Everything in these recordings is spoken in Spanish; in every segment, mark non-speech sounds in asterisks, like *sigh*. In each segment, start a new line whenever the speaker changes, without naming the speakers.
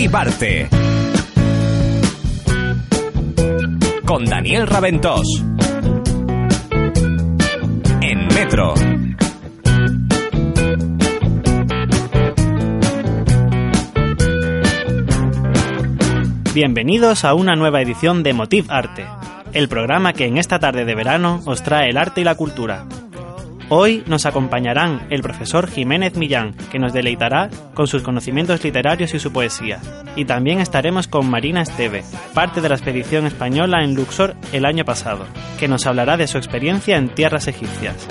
Motivarte. Con Daniel Raventós. En Metro.
Bienvenidos a una nueva edición de Motiv Arte, el programa que en esta tarde de verano os trae el arte y la cultura. Hoy nos acompañarán el profesor Jiménez Millán, que nos deleitará con sus conocimientos literarios y su poesía. Y también estaremos con Marina Esteve, parte de la expedición española en Luxor el año pasado, que nos hablará de su experiencia en tierras egipcias.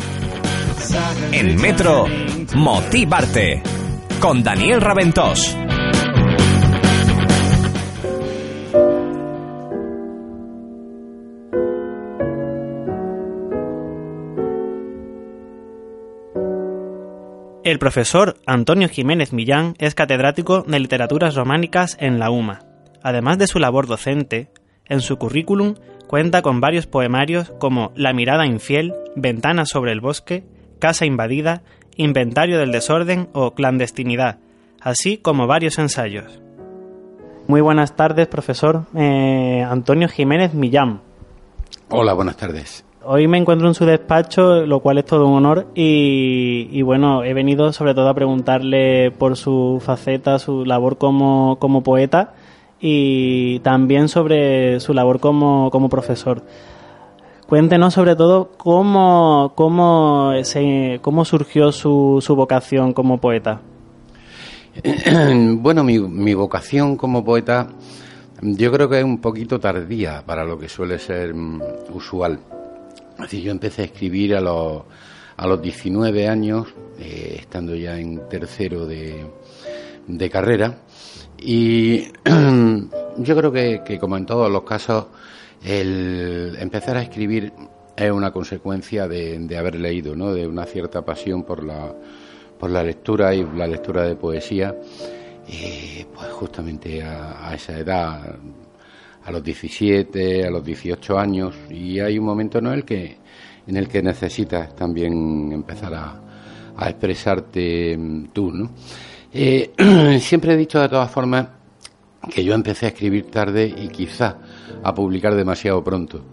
En Metro, Motivarte. Con Daniel Raventós.
El profesor Antonio Jiménez Millán es catedrático de literaturas románicas en la UMA. Además de su labor docente, en su currículum cuenta con varios poemarios como La mirada infiel, Ventana sobre el bosque, Casa invadida, Inventario del desorden o Clandestinidad, así como varios ensayos. Muy buenas tardes, profesor eh, Antonio Jiménez Millán.
Hola, buenas tardes.
Hoy me encuentro en su despacho, lo cual es todo un honor y, bueno, he venido sobre todo a preguntarle por su faceta, su labor como, como poeta y también sobre su labor como, como profesor. Cuéntenos sobre todo cómo, cómo, se, cómo surgió su, su vocación como poeta. *clears throat*
Bueno, mi, mi vocación como poeta yo creo que es un poquito tardía para lo que suele ser mm, usual. Así yo empecé a escribir a los, a los 19 años, eh, estando ya en tercero de, de carrera. Y *clears throat* yo creo que, que, como en todos los casos, el empezar a escribir es una consecuencia de, de haber leído, ¿no? de una cierta pasión por la, por la lectura y la lectura de poesía. Eh, pues justamente a, a esa edad, a los 17, a los 18 años, y hay un momento en el que, en el que necesitas también empezar a, a expresarte mm, tú, ¿no? Eh, *clears throat* siempre he dicho de todas formas que yo empecé a escribir tarde y quizá a publicar demasiado pronto,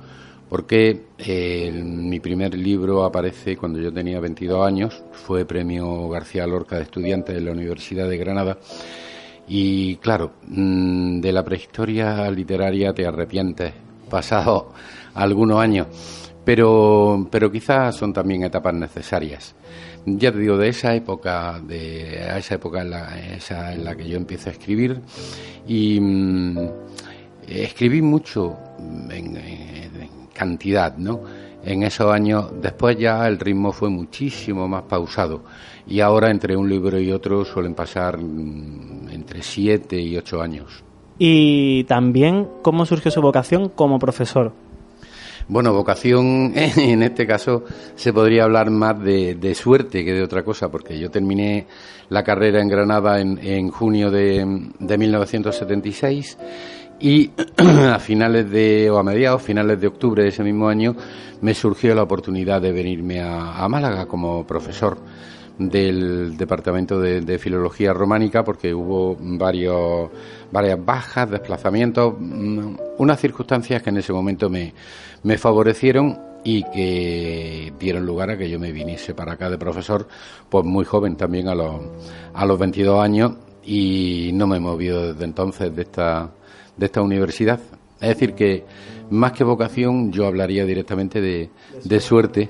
porque eh, mi primer libro aparece cuando yo tenía 22 años, fue premio García Lorca de estudiante de la Universidad de Granada, y claro, mm, de la prehistoria literaria te arrepientes, pasado *laughs* algunos años, pero, pero quizás son también etapas necesarias. Ya te digo, de esa época, de esa época en la, esa en la que yo empiezo a escribir, y mm, escribí mucho en, en cantidad, ¿no? en esos años. Después ya el ritmo fue muchísimo más pausado y ahora entre un libro y otro suelen pasar mm, entre siete y ocho años.
Y también, ¿cómo surgió su vocación como profesor?
Bueno, vocación, *laughs* en este caso se podría hablar más de, de, suerte que de otra cosa, porque yo terminé la carrera en Granada en, en junio de, de 1976 y *clears throat* a finales de, o a mediados, finales de octubre de ese mismo año, me surgió la oportunidad de venirme a, a Málaga como profesor del Departamento de, de, Filología Románica porque hubo varios, varias bajas, desplazamientos, mm, unas circunstancias que en ese momento me, me favorecieron y que dieron lugar a que yo me viniese para acá de profesor, pues muy joven también a los, a los 22 años y no me he movido desde entonces de esta, de esta universidad. Es decir, que más que vocación, yo hablaría directamente de, de suerte.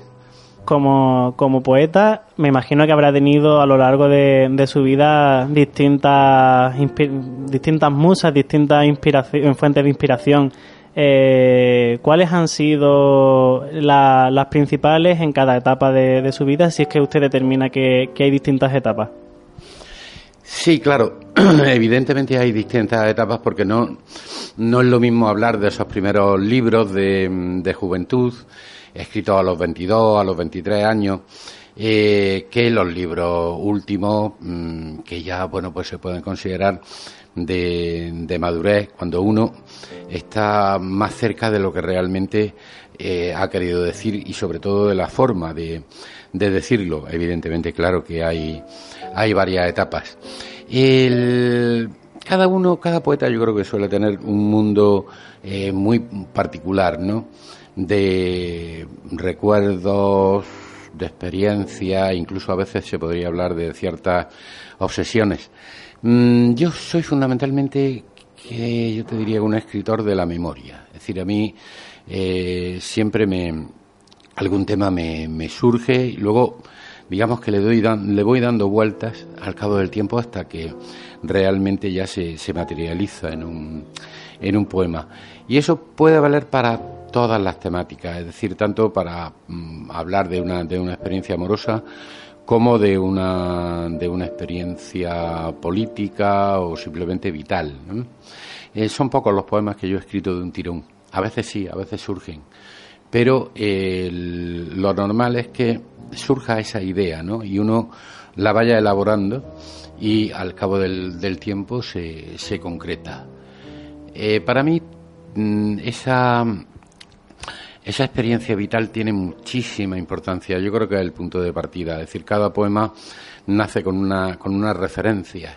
Como, como, poeta, me imagino que habrá tenido a lo largo de, de su vida distintas, distintas musas, distintas fuentes de inspiración. Eh, ¿Cuáles han sido la, las principales en cada etapa de, de, su vida, si es que usted determina que, que hay distintas etapas?
Sí, claro. *clears throat* Evidentemente hay distintas etapas porque no, no es lo mismo hablar de esos primeros libros de, de juventud, escritos a los 22, a los 23 años, eh, que los libros últimos, mmm, que ya, bueno, pues se pueden considerar de, de, madurez, cuando uno está más cerca de lo que realmente eh, ha querido decir y sobre todo de la forma de, de decirlo. Evidentemente, claro que hay, hay varias etapas. El, cada uno, cada poeta yo creo que suele tener un mundo eh, muy particular, ¿no? De recuerdos, de experiencia, incluso a veces se podría hablar de ciertas obsesiones. Mm, yo soy fundamentalmente, que yo te diría, un escritor de la memoria. Es decir, a mí eh, siempre me algún tema me, me surge y luego digamos que le, doy le voy dando vueltas al cabo del tiempo hasta que realmente ya se, se materializa en un, en un poema. Y eso puede valer para todas las temáticas, es decir, tanto para mm, hablar de una, de una experiencia amorosa como de una, de una experiencia política o simplemente vital. Eh, son pocos los poemas que yo he escrito de un tirón. A veces sí, a veces surgen. Pero lo normal es que surja esa idea, ¿no? Y uno la vaya elaborando y al cabo del, tiempo se, se concreta. Eh, para mí, mm, esa, esa experiencia vital tiene muchísima importancia. Yo creo que es el punto de partida. Es decir, cada poema nace con, una, con unas referencias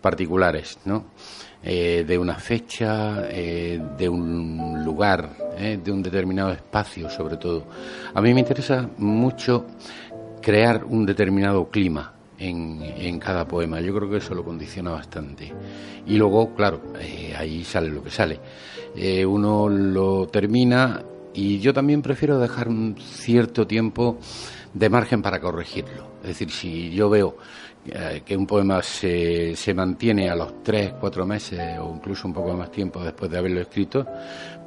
particulares, ¿no? Eh, de una fecha, eh, de un lugar, de un determinado espacio, sobre todo. A mí me interesa mucho crear un determinado clima en, cada poema. Yo creo que eso lo condiciona bastante. Y luego, claro, eh, ahí sale lo que sale. Eh, uno lo termina y yo también prefiero dejar un cierto tiempo de margen para corregirlo. Es decir, si yo veo eh, que un poema se, se mantiene a los tres, cuatro meses o incluso un poco más tiempo después de haberlo escrito,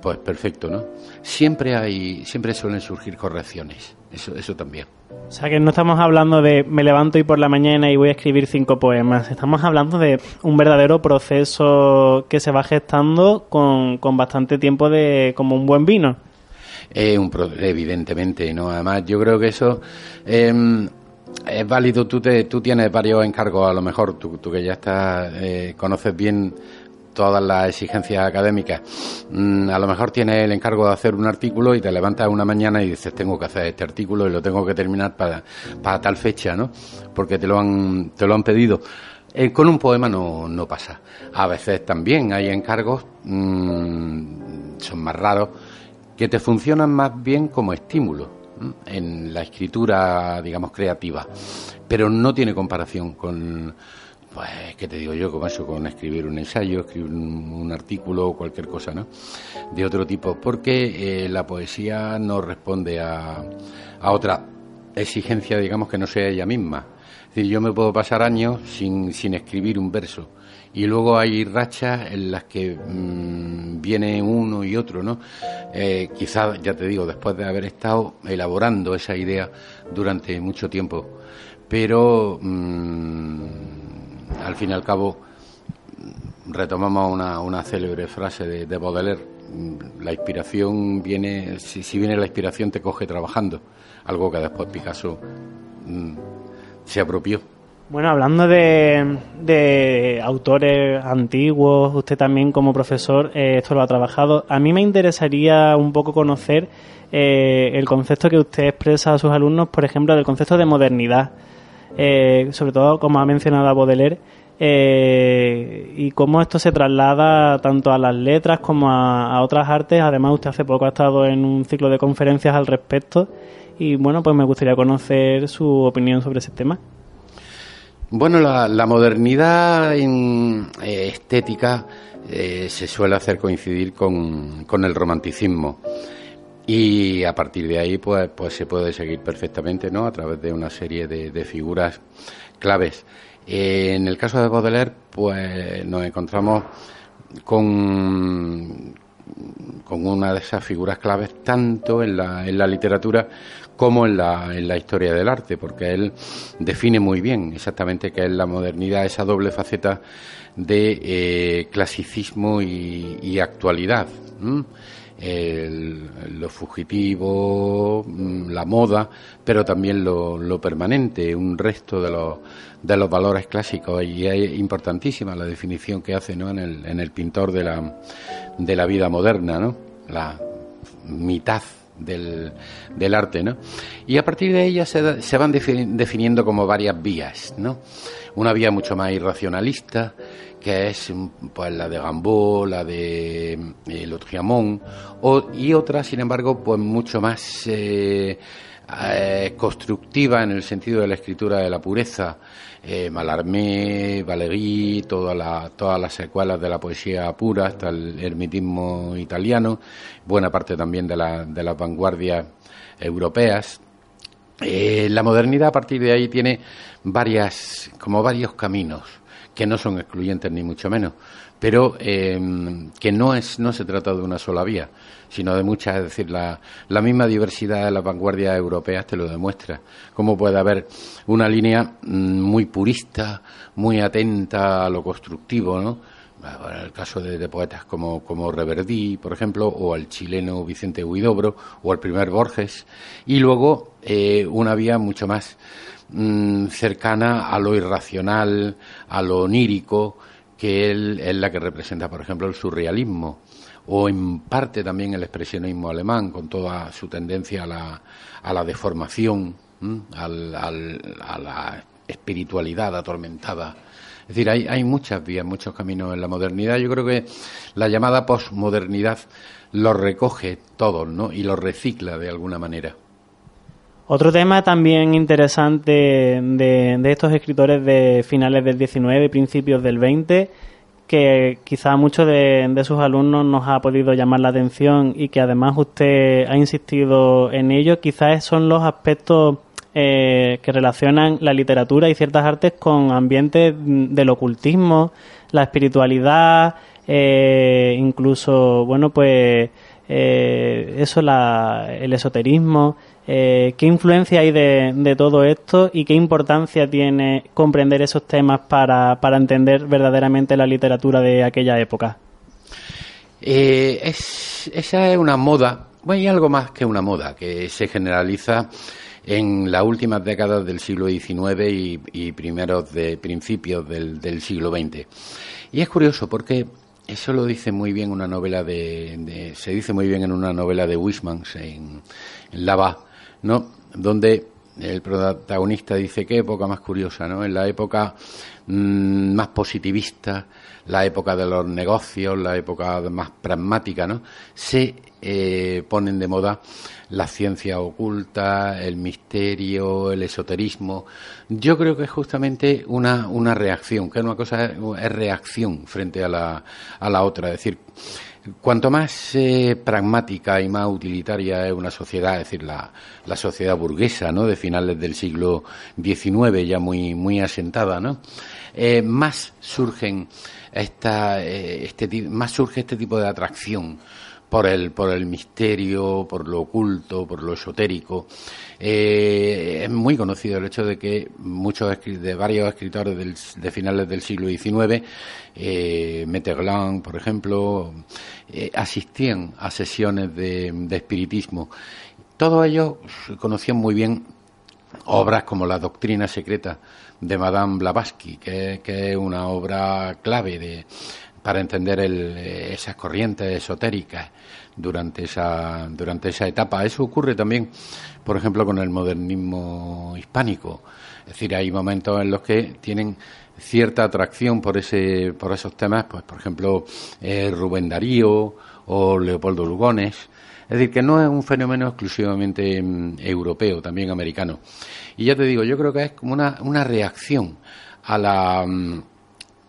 pues perfecto, ¿no? Siempre hay, siempre suelen surgir correcciones, eso, eso también.
O sea que no estamos hablando de me levanto y por la mañana y voy a escribir cinco poemas, estamos hablando de un verdadero proceso que se va gestando con, con bastante tiempo de como un buen vino.
Eh, un, evidentemente, ¿no? Además, yo creo que eso em, es válido. Tú, te, tú tienes varios encargos, a lo mejor, tú, tú que ya estás, eh, conoces bien todas las exigencias académicas. Mm, a lo mejor tienes el encargo de hacer un artículo y te levantas una mañana y dices, tengo que hacer este artículo y lo tengo que terminar para, para tal fecha, ¿no? Porque te lo han, te lo han pedido. Eh, con un poema no, no pasa. A veces también hay encargos, mm, son más raros, que te funcionan más bien como estímulo en la escritura, digamos, creativa, pero no tiene comparación con pues, ¿qué te digo yo? Con eso, con escribir un ensayo, escribir un, artículo o cualquier cosa, ¿no? De otro tipo, porque eh, la poesía no responde a, a otra exigencia, digamos, que no sea ella misma. Es decir, yo me puedo pasar años sin, sin escribir un verso y luego hay rachas en las que mm, viene uno y otro, ¿no? Eh, quizás, ya te digo, después de haber estado elaborando esa idea durante mucho tiempo, pero mm, al fin y al cabo retomamos una, una célebre frase de, de, Baudelaire, la inspiración viene, si, viene la inspiración te coge trabajando, algo que después Picasso mm, se apropió.
Bueno, hablando de, de, autores antiguos, usted también como profesor eh, esto lo ha trabajado. A mí me interesaría un poco conocer eh, el concepto que usted expresa a sus alumnos, por ejemplo, del concepto de modernidad. Eh, sobre todo como ha mencionado Baudelaire, eh, y cómo esto se traslada tanto a las letras como a, otras artes. Además, usted hace poco ha estado en un ciclo de conferencias al respecto y bueno, pues me gustaría conocer su opinión sobre ese tema.
Bueno, la, modernidad en, eh, estética se suele hacer coincidir con, con el romanticismo. Y a partir de ahí, pues, pues se puede seguir perfectamente, ¿no? A través de una serie de, figuras claves. en el caso de Baudelaire, pues nos encontramos con, con una de esas figuras claves tanto en la, en la literatura como en la, en la historia del arte, porque él define muy bien exactamente qué es la modernidad, esa doble faceta de eh, clasicismo y, actualidad el, lo fugitivo, mm, la moda, pero también lo, lo permanente, un resto de los, valores clásicos. Y es importantísima la definición que hace ¿no? en, el, en el pintor de la, de la vida moderna, ¿no? la mitad del, del arte, ¿no? Y a partir de ella se, se van definiendo como varias vías, ¿no? Una vía mucho más irracionalista, que es pues la de Gambó, la de eh, Lotriamont, y otra, sin embargo, pues mucho más eh, eh, constructiva en el sentido de la escritura de la pureza. Eh, Mallarmé, Valéry, todas las secuelas de la poesía pura, hasta el ermitismo italiano, buena parte también de, la, de las vanguardias europeas. Eh, la modernidad a partir de ahí tiene varias, como varios caminos que no son excluyentes ni mucho menos, pero eh, que no es no se trata de una sola vía, sino de muchas, es decir, la, la misma diversidad de las vanguardias europeas te lo demuestra. Cómo puede haber una línea mm, muy purista, muy atenta a lo constructivo, ¿no? en el caso de, poetas como, como, Reverdí, por ejemplo, o al chileno Vicente Huidobro, o al primer Borges, y luego eh, una vía mucho más mm, cercana a lo irracional, a lo onírico, que él es la que representa, por ejemplo, el surrealismo o en parte también el expresionismo alemán, con toda su tendencia a la, deformación, al, a la espiritualidad atormentada. Es decir, hay, hay muchas vías, muchos caminos en la modernidad. Yo creo que la llamada posmodernidad lo recoge todo ¿no? y lo recicla de alguna manera.
Otro tema también interesante de, estos escritores de finales del 19 y principios del 20 que quizá muchos de, sus alumnos nos ha podido llamar la atención y que además usted ha insistido en ello, quizás son los aspectos eh, que relacionan la literatura y ciertas artes con ambientes del ocultismo, la espiritualidad, eh, incluso, bueno, pues eh, eso, la, el esoterismo. Eh, ¿Qué influencia hay de, todo esto y qué importancia tiene comprender esos temas para, entender verdaderamente la literatura de aquella época?
Eh, es, esa es una moda, bueno, y algo más que una moda, que se generaliza en las últimas décadas del siglo XIX y, primeros de principios del, siglo XX. Y es curioso porque eso lo dice muy bien una novela de, se dice muy bien en una novela de Wismans en, en Lava, ¿no? Donde el protagonista dice qué época más curiosa, ¿no? En la época mm, más positivista, la época de los negocios, la época más pragmática, ¿no? Se eh, ponen de moda la ciencia oculta, el misterio, el esoterismo. Yo creo que es justamente una, una reacción, que una cosa es, reacción frente a la, a la otra. Es decir, Cuanto más eh, pragmática y más utilitaria es una sociedad, es decir, la, la, sociedad burguesa, ¿no? De finales del siglo XIX, ya muy, muy asentada, ¿no? Eh, más surgen esta, eh, este, más surge este tipo de atracción por el, por el misterio, por lo oculto, por lo esotérico. Eh, es muy conocido el hecho de que muchos de varios escritores de finales del siglo XIX, eh, por ejemplo, eh, asistían a sesiones de, espiritismo. Todos ellos conocían muy bien obras como La Doctrina Secreta de Madame Blavatsky, que, es una obra clave de, para entender esas corrientes esotéricas durante esa, durante esa etapa. Eso ocurre también, por ejemplo, con el modernismo hispánico. Es decir, hay momentos en los que tienen cierta atracción por ese, por esos temas, pues por ejemplo, eh, Rubén Darío o Leopoldo Lugones. Es decir, que no es un fenómeno exclusivamente mm, europeo, también americano. Y ya te digo, yo creo que es como una, una reacción a la, mm,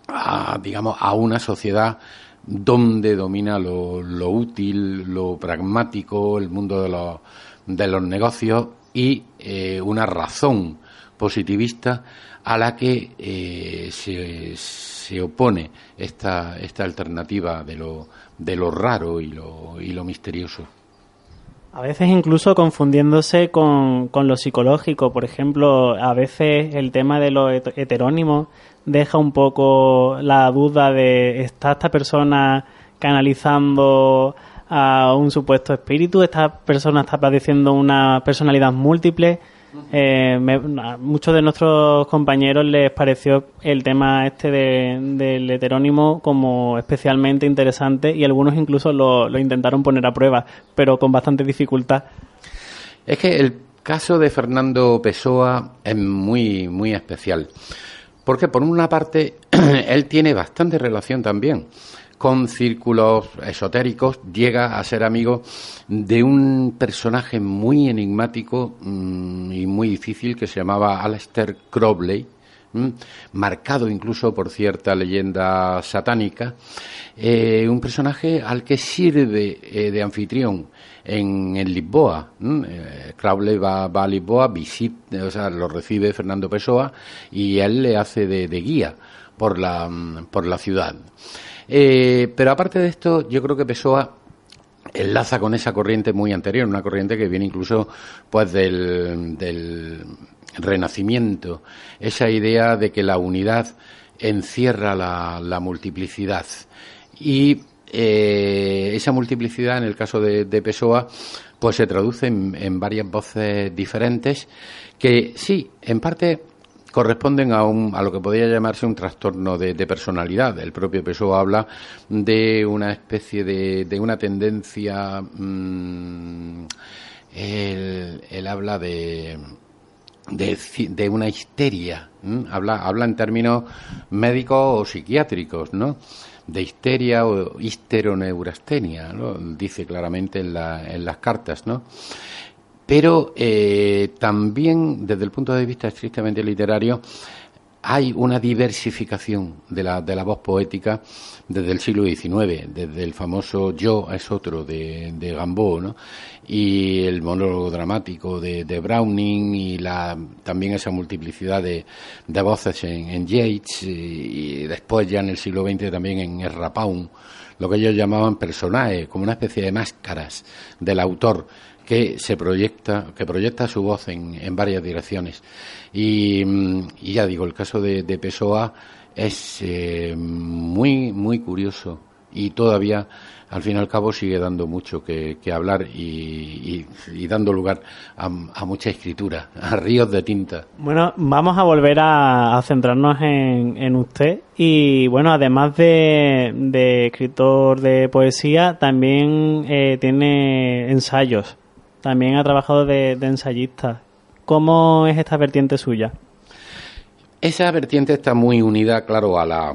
a, digamos, a una sociedad donde domina lo, lo útil, lo pragmático, el mundo de los, de los negocios y eh, una razón positivista a la que eh, se, se, opone esta, esta alternativa de lo, de lo raro y lo, y lo misterioso.
A veces incluso confundiéndose con, con, lo psicológico. Por ejemplo, a veces el tema de lo heterónimo deja un poco la duda de ¿está esta persona canalizando a un supuesto espíritu? ¿Esta persona está padeciendo una personalidad múltiple? Eh, a muchos de nuestros compañeros les pareció el tema este del heterónimo como especialmente interesante y algunos incluso lo, lo intentaron poner a prueba, pero con bastante dificultad.
Es que el caso de Fernando Pessoa es muy, muy especial. Porque por una parte, *clears throat* él tiene bastante relación también con círculos esotéricos, llega a ser amigo de un personaje muy enigmático mm, y muy difícil que se llamaba Aleister Crowley, marcado incluso por cierta leyenda satánica, eh, un personaje al que sirve eh, de anfitrión en, Lisboa. Eh, Crowley va, a Lisboa, visita, o sea, lo recibe Fernando Pessoa y él le hace de, guía por la, por la ciudad. Pero aparte de esto, yo creo que Pessoa enlaza con esa corriente muy anterior, una corriente que viene incluso pues del renacimiento, esa idea de que la unidad encierra la, multiplicidad. Y eh, esa multiplicidad, en el caso de, Pessoa, pues se traduce en, varias voces diferentes que sí, en parte corresponden a, un, a lo que podría llamarse un trastorno de, personalidad. El propio Pessoa habla de una especie de, una tendencia. Mm, él habla de de, una histeria. Habla, habla en términos médicos o psiquiátricos, ¿no? De histeria o histeroneurastenia, ¿no? Dice claramente en, la, en las cartas, ¿no? Pero eh, también, desde el punto de vista estrictamente literario, hay una diversificación de la, de la voz poética desde el siglo XIX, desde el famoso Yo es otro de, de Gambo, ¿no? y el monólogo dramático de, Browning y la, también esa multiplicidad de, de voces en, en Yates y, después ya en el siglo XX también en Erra lo que ellos llamaban personajes, como una especie de máscaras del autor que se proyecta, que proyecta su voz en, en varias direcciones. Y, ya digo, el caso de, de Pessoa es eh, muy, muy curioso y todavía, al fin y al cabo, sigue dando mucho que, hablar y, dando lugar a, mucha escritura, a ríos de tinta.
Bueno, vamos a volver a, centrarnos en, usted y, bueno, además de, escritor de poesía, también eh, tiene ensayos también ha trabajado de, ensayista. ¿Cómo es esta vertiente suya?
Esa vertiente está muy unida, claro, a la,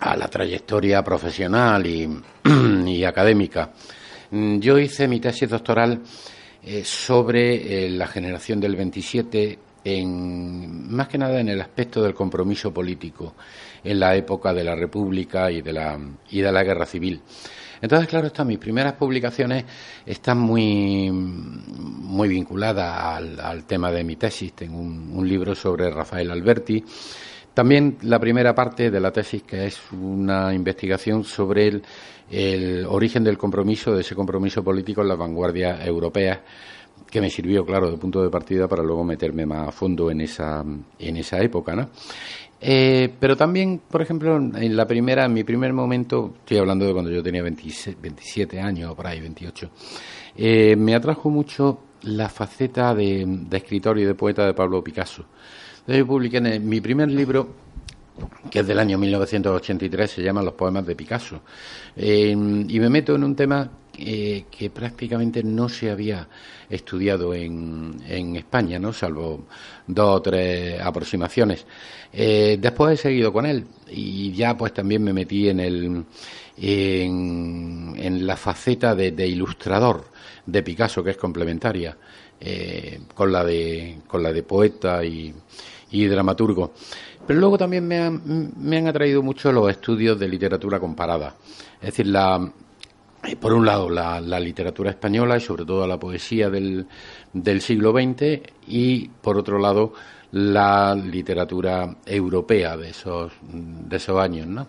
a la trayectoria profesional y, *clears throat* académica. Yo hice mi tesis doctoral eh, sobre eh, la generación del 27, en, más que nada en el aspecto del compromiso político en la época de la República y de la, y de la Guerra Civil. Entonces, claro, estas mis primeras publicaciones están muy, muy vinculadas al, tema de mi tesis. Tengo un, libro sobre Rafael Alberti. También la primera parte de la tesis, que es una investigación sobre el, origen del compromiso, de ese compromiso político en las vanguardias europeas que me sirvió, claro, de punto de partida para luego meterme más a fondo en esa, en esa época, ¿no? Eh, pero también, por ejemplo, en la primera, en mi primer momento, estoy hablando de cuando yo tenía 27, años, por ahí, 28, eh, me atrajo mucho la faceta de, escritor y de poeta de Pablo Picasso. Entonces yo publiqué en mi primer libro, que es del año 1983, se llama Los poemas de Picasso, eh, y me meto en un tema que prácticamente no se había estudiado en, España, ¿no? salvo dos o tres aproximaciones. Eh, después he seguido con él y ya pues también me metí en el en, en la faceta de, ilustrador de Picasso que es complementaria eh, con la de con la de poeta y, y dramaturgo. Pero luego también me han, me han atraído mucho los estudios de literatura comparada. Es decir, la, eh, por un lado, la, literatura española y sobre todo la poesía del, del siglo XX y, por otro lado, la literatura europea de esos, de esos años, ¿no?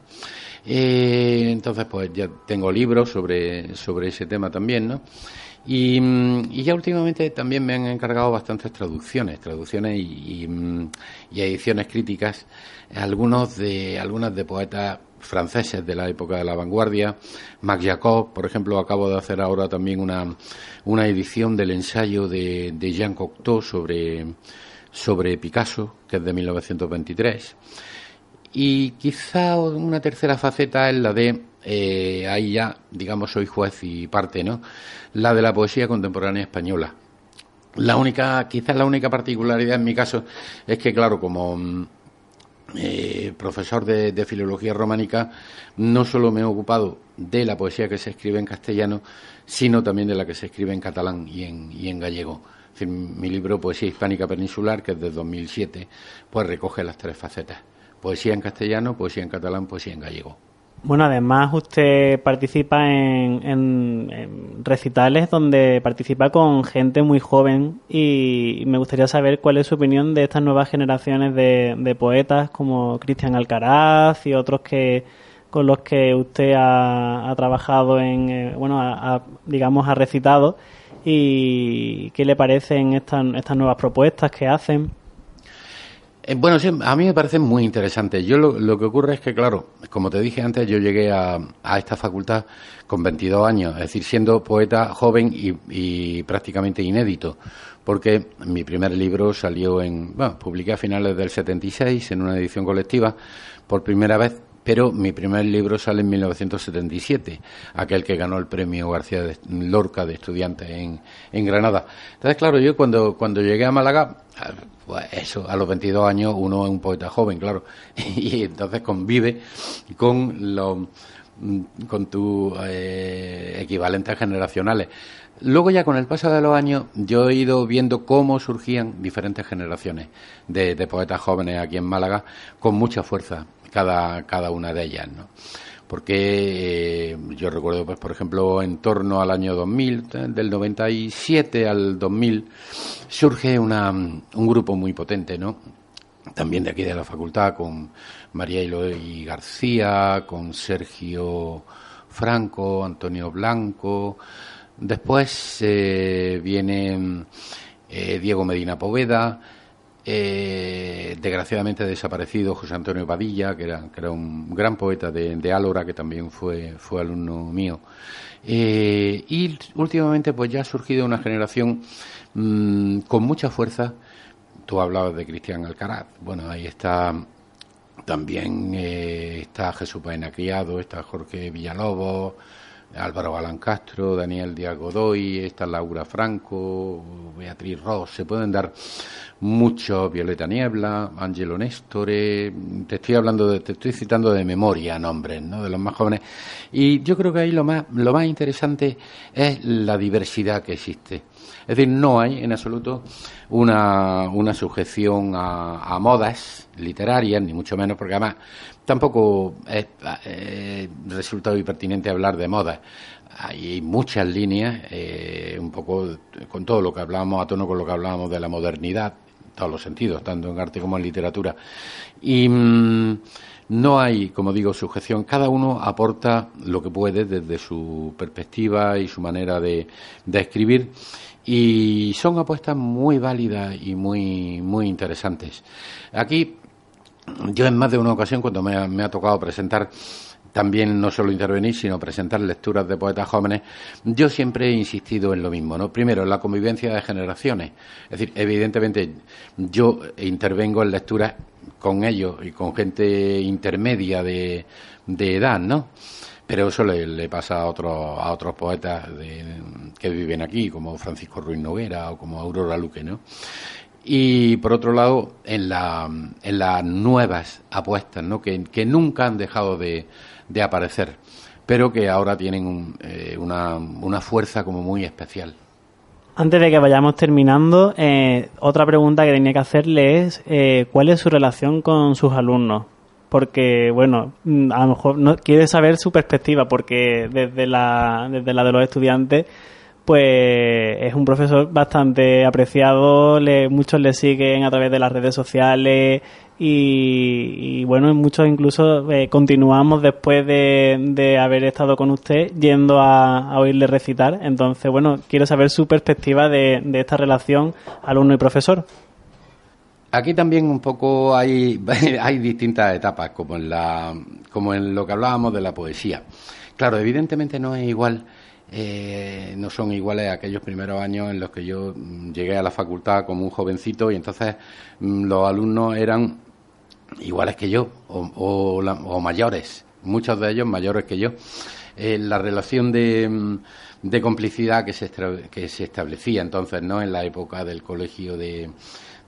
Eh, entonces, pues ya tengo libros sobre, sobre ese tema también, ¿no? Y, mm, y, ya últimamente también me han encargado bastantes traducciones, traducciones y, y, mm, y ediciones críticas, algunos de, algunas de poetas franceses de la época de la vanguardia. Mac Jacob, por ejemplo, acabo de hacer ahora también una, una edición del ensayo de, de Jean Cocteau sobre, sobre Picasso, que es de 1923. Y quizá una tercera faceta es la de, eh, ahí ya, digamos, soy juez y parte, ¿no? La de la poesía contemporánea española. La única, quizás la única particularidad en mi caso es que, claro, como eh, profesor de, filología románica, no solo me he ocupado de la poesía que se escribe en castellano, sino también de la que se escribe en catalán y en, y en gallego. Mi libro Poesía Hispánica Peninsular, que es de 2007, pues recoge las tres facetas. Poesía en castellano, poesía en catalán, poesía en gallego.
Bueno, además usted participa en, en, recitales donde participa con gente muy joven y me gustaría saber cuál es su opinión de estas nuevas generaciones de, poetas como Cristian Alcaraz y otros que con los que usted ha, trabajado en, eh, bueno, ha, ha, digamos, ha recitado y qué le parecen estas, estas nuevas propuestas que hacen.
Eh, bueno, sí, a mí me parece muy interesante. Yo lo, que ocurre es que, claro, como te dije antes, yo llegué a, esta facultad con 22 años, es decir, siendo poeta joven y, y, prácticamente inédito, porque mi primer libro salió en, bueno, publiqué a finales del 76 en una edición colectiva, por primera vez pero mi primer libro sale en 1977, aquel que ganó el premio García de Lorca de estudiantes en, en Granada. Entonces, claro, yo cuando, cuando llegué a Málaga, pues eso, a los 22 años uno es un poeta joven, claro, *laughs* y entonces convive con los con tus eh, equivalentes generacionales. Luego ya con el paso de los años yo he ido viendo cómo surgían diferentes generaciones de, de poetas jóvenes aquí en Málaga con mucha fuerza cada, cada una de ellas, ¿no? Porque eh, yo recuerdo, pues, por ejemplo, en torno al año 2000, del 97 al 2000, surge una, un grupo muy potente, ¿no? También de aquí de la facultad, con María Eloy García, con Sergio Franco, Antonio Blanco. Después eh, viene eh, Diego Medina Poveda, eh, desgraciadamente desaparecido José Antonio Padilla, que era, que era un gran poeta de, de, Álora, que también fue, fue alumno mío. Eh, y últimamente pues ya ha surgido una generación mmm, con mucha fuerza. Tú hablabas de Cristian Alcaraz. Bueno, ahí está también eh, está Jesús Paena Criado, está Jorge Villalobos, Álvaro Galán Castro, Daniel Díaz Godoy, está Laura Franco, Beatriz Ross, se pueden dar muchos, Violeta Niebla, Angelo Nestore, te estoy hablando de, te estoy citando de memoria nombres, ¿no? de los más jóvenes. Y yo creo que ahí lo más, lo más interesante es la diversidad que existe. Es decir, no hay en absoluto una, una sujeción a, a modas literarias, ni mucho menos, porque además tampoco es eh, resulta muy pertinente hablar de moda. Hay muchas líneas, eh, un poco con todo lo que hablábamos, a tono con lo que hablábamos de la modernidad, en todos los sentidos, tanto en arte como en literatura. Y mmm, no hay, como digo, sujeción. Cada uno aporta lo que puede desde su perspectiva y su manera de, de escribir y son apuestas muy válidas y muy muy interesantes. Aquí yo en más de una ocasión cuando me ha, me ha tocado presentar también no solo intervenir, sino presentar lecturas de poetas jóvenes, yo siempre he insistido en lo mismo, ¿no? Primero, en la convivencia de generaciones. Es decir, evidentemente yo intervengo en lecturas con ellos y con gente intermedia de, de edad, ¿no? Pero eso le, le pasa a otros a otros poetas que viven aquí, como Francisco Ruiz Noguera o como Aurora Luque, ¿no? Y por otro lado, en, la, en las nuevas apuestas, ¿no? que, que nunca han dejado de, de, aparecer, pero que ahora tienen un, eh, una, una, fuerza como muy especial.
Antes de que vayamos terminando, eh, otra pregunta que tenía que hacerle es eh, ¿cuál es su relación con sus alumnos? Porque, bueno, mm, a lo mejor no quiere saber su perspectiva, porque desde la, desde la de los estudiantes pues es un profesor bastante apreciado, le, muchos le siguen a través de las redes sociales y, bueno, muchos incluso eh, continuamos después de, haber estado con usted yendo a, oírle recitar. Entonces, bueno, quiero saber su perspectiva de, esta relación alumno y profesor.
Aquí también un poco hay, *laughs* hay distintas etapas, como en, la, como en lo que hablábamos de la poesía. Claro, evidentemente no es igual eh, no son iguales aquellos primeros años en los que yo mm, llegué a la facultad como un jovencito y entonces mm, los alumnos eran iguales que yo o, mayores, muchos de ellos mayores que yo. Eh, la relación de, mm, de complicidad que se, que se establecía entonces, ¿no? En la época del colegio de,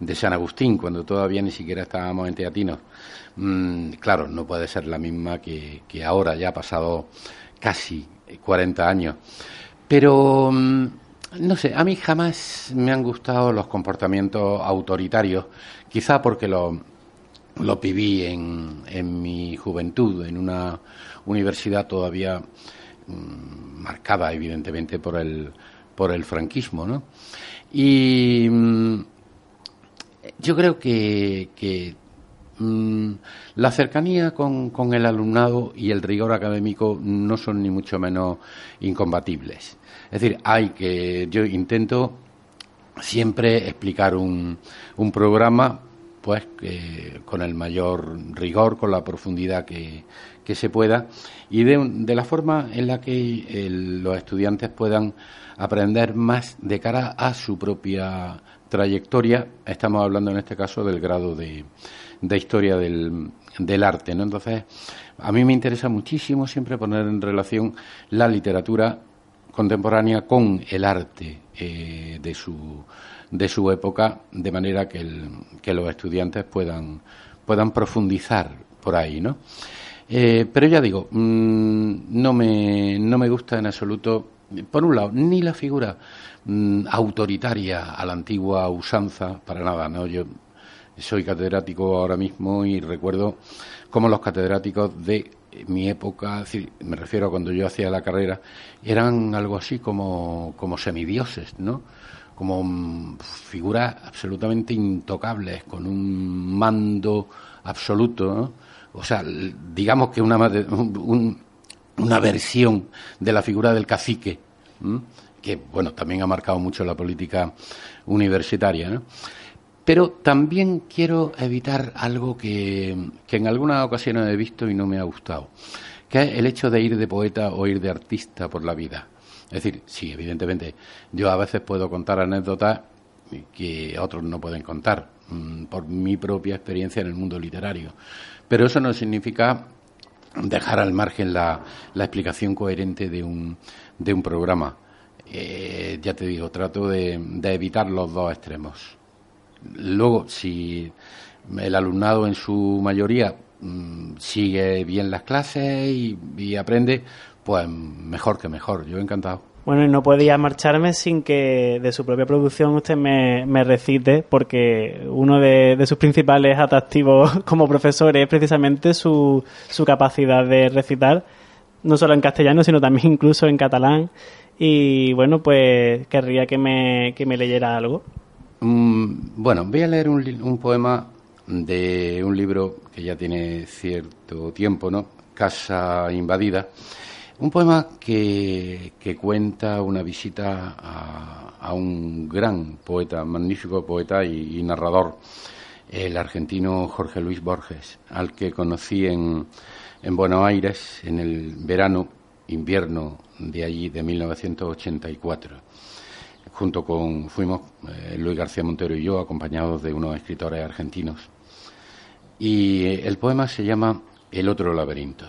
de San Agustín, cuando todavía ni siquiera estábamos en teatinos. claro, no puede ser la misma que, que ahora, ya ha pasado casi 40 años. Pero, mm, no sé, a mí jamás me han gustado los comportamientos autoritarios, quizá porque lo, lo viví en, en mi juventud, en una universidad todavía mm, marcada, evidentemente, por el, por el franquismo, ¿no? Y mm, yo creo que, que Mm, la cercanía con, el alumnado y el rigor académico no son ni mucho menos incompatibles. Es decir, hay que, yo intento siempre explicar un, un programa pues con el mayor rigor, con la profundidad que, se pueda y de, de, la forma en la que los estudiantes puedan aprender más de cara a su propia trayectoria. Estamos hablando en este caso del grado de, de historia del, del arte, ¿no? Entonces, a mí me interesa muchísimo siempre poner en relación la literatura contemporánea con el arte eh, de su de su época, de manera que, que los estudiantes puedan puedan profundizar por ahí, ¿no? Eh, pero ya digo, mm, no me no me gusta en absoluto, por un lado, ni la figura mm, autoritaria a la antigua usanza, para nada, ¿no? Yo soy catedrático ahora mismo y recuerdo cómo los catedráticos de mi época, me refiero a cuando yo hacía la carrera, eran algo así como, como semidioses, ¿no? Como mm, figuras absolutamente intocables, con un mando absoluto. O sea, digamos que una, una versión de la figura del cacique, que, bueno, también ha marcado mucho la política universitaria, ¿no? Pero también quiero evitar algo que, en algunas ocasiones he visto y no me ha gustado, que es el hecho de ir de poeta o ir de artista por la vida. Es decir, sí, evidentemente, yo a veces puedo contar anécdotas que otros no pueden contar mm, por mi propia experiencia en el mundo literario. Pero eso no significa dejar al margen la, explicación coherente de un, de un programa. Eh, ya te digo, trato de evitar los dos extremos. Luego, si el alumnado en su mayoría mm, sigue bien las clases y, aprende, pues mejor que mejor. Yo encantado.
Bueno, y no podía marcharme sin que de su propia producción usted me, recite, porque uno de, sus principales atractivos *laughs* como profesor es precisamente su, su capacidad de recitar, no solo en castellano, sino también *laughs* incluso en catalán. Y bueno, pues querría que me, que me leyera algo.
Mm, bueno, voy a leer un, poema de un libro que ya tiene cierto tiempo, ¿no? Casa invadida. Un poema que, cuenta una visita a, un gran poeta, magnífico poeta y, narrador, el argentino Jorge Luis Borges, al que conocí en, en Buenos Aires en el verano, invierno de allí, de 1984 junto con, fuimos eh, Luis García Montero y yo, acompañados de unos escritores argentinos. Y eh, el poema se llama El otro laberinto,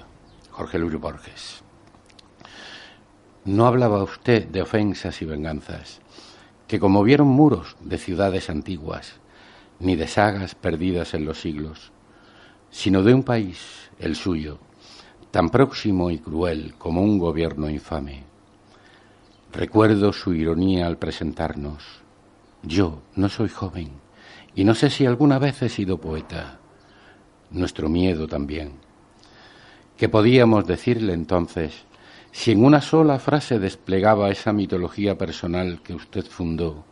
Jorge Luis Borges. No hablaba usted de ofensas y venganzas, que conmovieron muros de ciudades antiguas, ni de sagas perdidas en los siglos, sino de un país, el suyo, tan próximo y cruel como un gobierno infame Recuerdo su ironía al presentarnos. Yo no soy joven y no sé si alguna vez he sido poeta. Nuestro miedo también. Que podíamos decirle entonces Si en una sola frase desplegaba esa mitología personal que usted fundó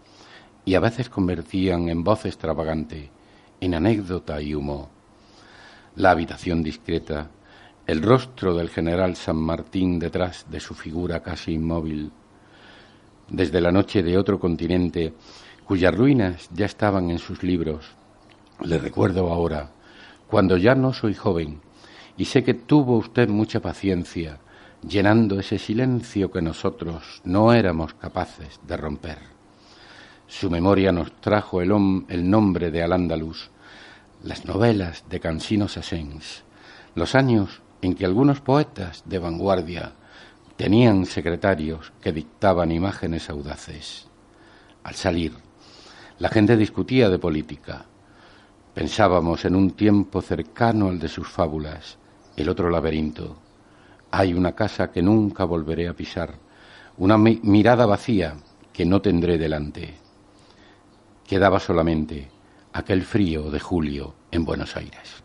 y a veces convertían en voz extravagante, en anécdota y humo, la habitación discreta, el rostro del general San Martín detrás de su figura casi inmóvil, desde la noche de otro continente, cuyas ruinas ya estaban en sus libros. Le recuerdo ahora, cuando ya no soy joven, y sé que tuvo usted mucha paciencia, llenando ese silencio que nosotros no éramos capaces de romper. Su memoria nos trajo el, el nombre de Al-Ándalus, las novelas de Cansino Sassens, los años en que algunos poetas de vanguardia tenían secretarios que dictaban imágenes audaces. Al salir, la gente discutía de política. Pensábamos en un tiempo cercano al de sus fábulas, el otro laberinto. Hay una casa que nunca volveré a pisar, una mirada vacía que no tendré delante. Quedaba solamente aquel frío de julio en Buenos Aires.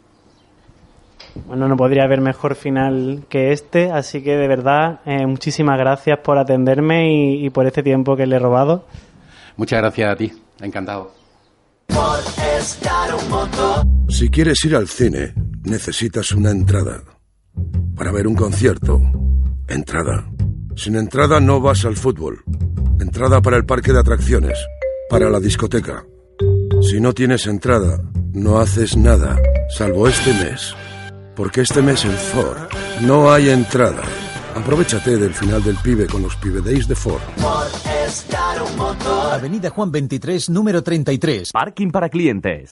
Bueno, no podría haber mejor final que este, así que de verdad, eh, muchísimas gracias por atenderme y, por este tiempo que le he robado.
Muchas gracias a ti, encantado.
Si quieres ir al cine, necesitas una entrada. Para ver un concierto, entrada. Sin entrada no vas al fútbol. Entrada para el parque de atracciones, para la discoteca. Si no tienes entrada, no haces nada, salvo este mes. Porque este mes en Ford no hay entrada. Aprovechate del final del pibe con los Pibe Days de Ford.
Avenida Juan 23, número 33.
Parking para clientes.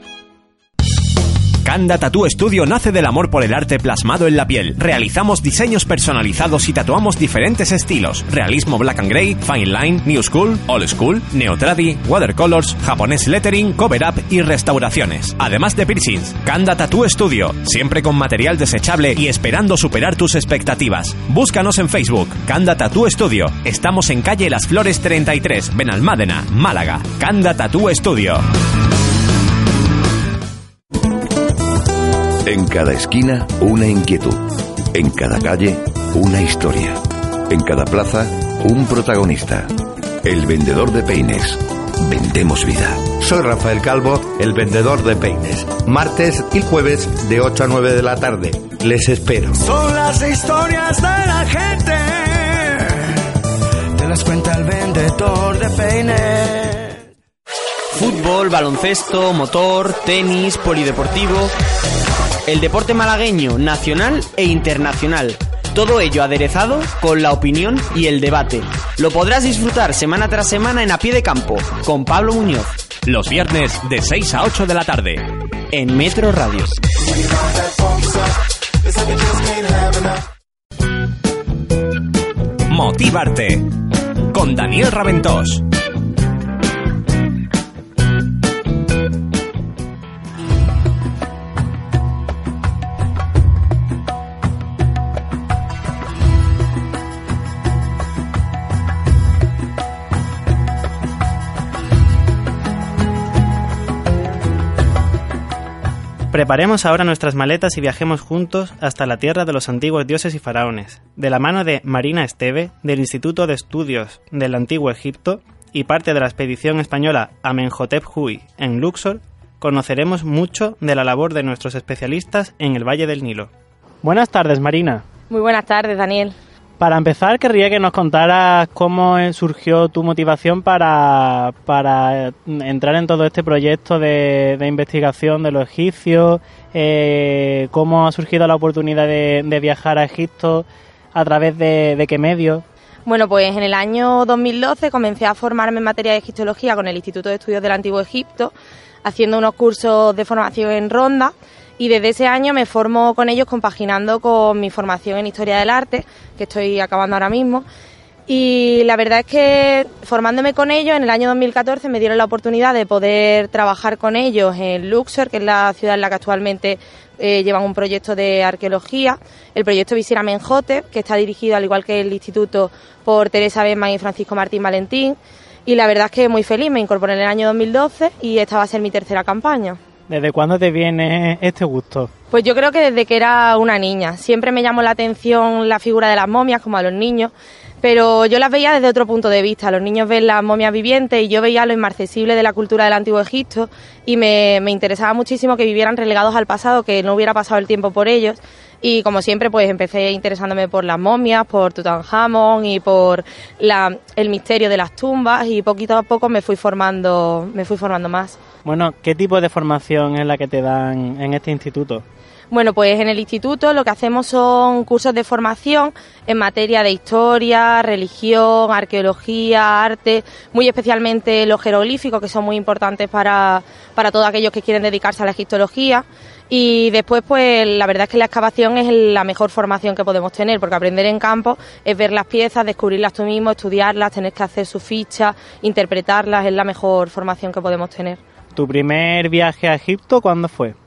Kanda Tattoo Studio nace del amor por el arte plasmado en la piel. Realizamos diseños personalizados y tatuamos diferentes estilos: realismo black and gray, fine line, new school, old school, neotradi, watercolors, japonés lettering, cover up y restauraciones. Además de piercings, Kanda Tattoo Studio, siempre con material desechable y esperando superar tus expectativas. Búscanos en Facebook, Kanda Tattoo Studio. Estamos en calle Las Flores 33, Benalmádena, Málaga. Kanda Tattoo Studio.
En cada esquina, una inquietud. En cada calle, una historia. En cada plaza, un protagonista. El vendedor de peines. Vendemos vida.
Soy Rafael Calvo, el vendedor de peines. Martes y jueves de 8 a 9 de la tarde. Les espero.
Son las historias de la gente. Te las cuenta el vendedor de peines.
Fútbol, baloncesto, motor, tenis, polideportivo el deporte malagueño nacional e internacional. Todo ello aderezado con la opinión y el debate. Lo podrás disfrutar semana tras semana en A Pie de Campo, con Pablo Muñoz.
Los viernes de 6 a 8 de la tarde.
En Metro Radio.
Motívarte. Con Daniel Raventós.
Preparemos ahora nuestras maletas y viajemos juntos hasta la tierra de los antiguos dioses y faraones, de la mano de Marina Esteve, del Instituto de Estudios del Antiguo Egipto y parte de la expedición española Amenhotep Hui en Luxor, conoceremos mucho de la labor de nuestros especialistas en el Valle del Nilo. Buenas tardes, Marina.
Muy buenas tardes, Daniel.
Para empezar, querría que nos contaras cómo surgió tu motivación para, entrar en todo este proyecto de, investigación de los egipcios, eh, cómo ha surgido la oportunidad de, viajar a Egipto, a través de, qué medios.
Bueno, pues en el año 2012 comencé a formarme en materia de egiptología con el Instituto de Estudios del Antiguo Egipto, haciendo unos cursos de formación en Ronda y desde ese año me formo con ellos compaginando con mi formación en Historia del Arte, que estoy acabando ahora mismo. Y la verdad es que formándome con ellos, en el año 2014 me dieron la oportunidad de poder trabajar con ellos en Luxor, que es la ciudad en la que actualmente eh, llevan un proyecto de arqueología, el proyecto Visira Menjote, que está dirigido, al igual que el instituto, por Teresa Besman y Francisco Martín Valentín. Y la verdad es que muy feliz, me incorporé en el año 2012 y esta va a ser mi tercera campaña.
¿Desde cuándo te viene este gusto?
Pues yo creo que desde que era una niña. Siempre me llamó la atención la figura de las momias, como a los niños pero yo las veía desde otro punto de vista. Los niños ven las momias vivientes y yo veía lo inmarcesible de la cultura del antiguo Egipto y me, interesaba muchísimo que vivieran relegados al pasado, que no hubiera pasado el tiempo por ellos. Y como siempre, pues empecé interesándome por las momias, por Tutankamón y por la, el misterio de las tumbas y poquito a poco me fui formando, me fui formando más.
Bueno, ¿qué tipo de formación es la que te dan en este instituto?
Bueno, pues en el instituto lo que hacemos son cursos de formación en materia de historia, religión, arqueología, arte, muy especialmente los jeroglíficos, que son muy importantes para, para todos aquellos que quieren dedicarse a la egiptología. Y después, pues la verdad es que la excavación es la mejor formación que podemos tener, porque aprender en campo es ver las piezas, descubrirlas tú mismo, estudiarlas, tener que hacer su ficha, interpretarlas, es la mejor formación que podemos tener.
¿Tu primer viaje a Egipto cuándo fue?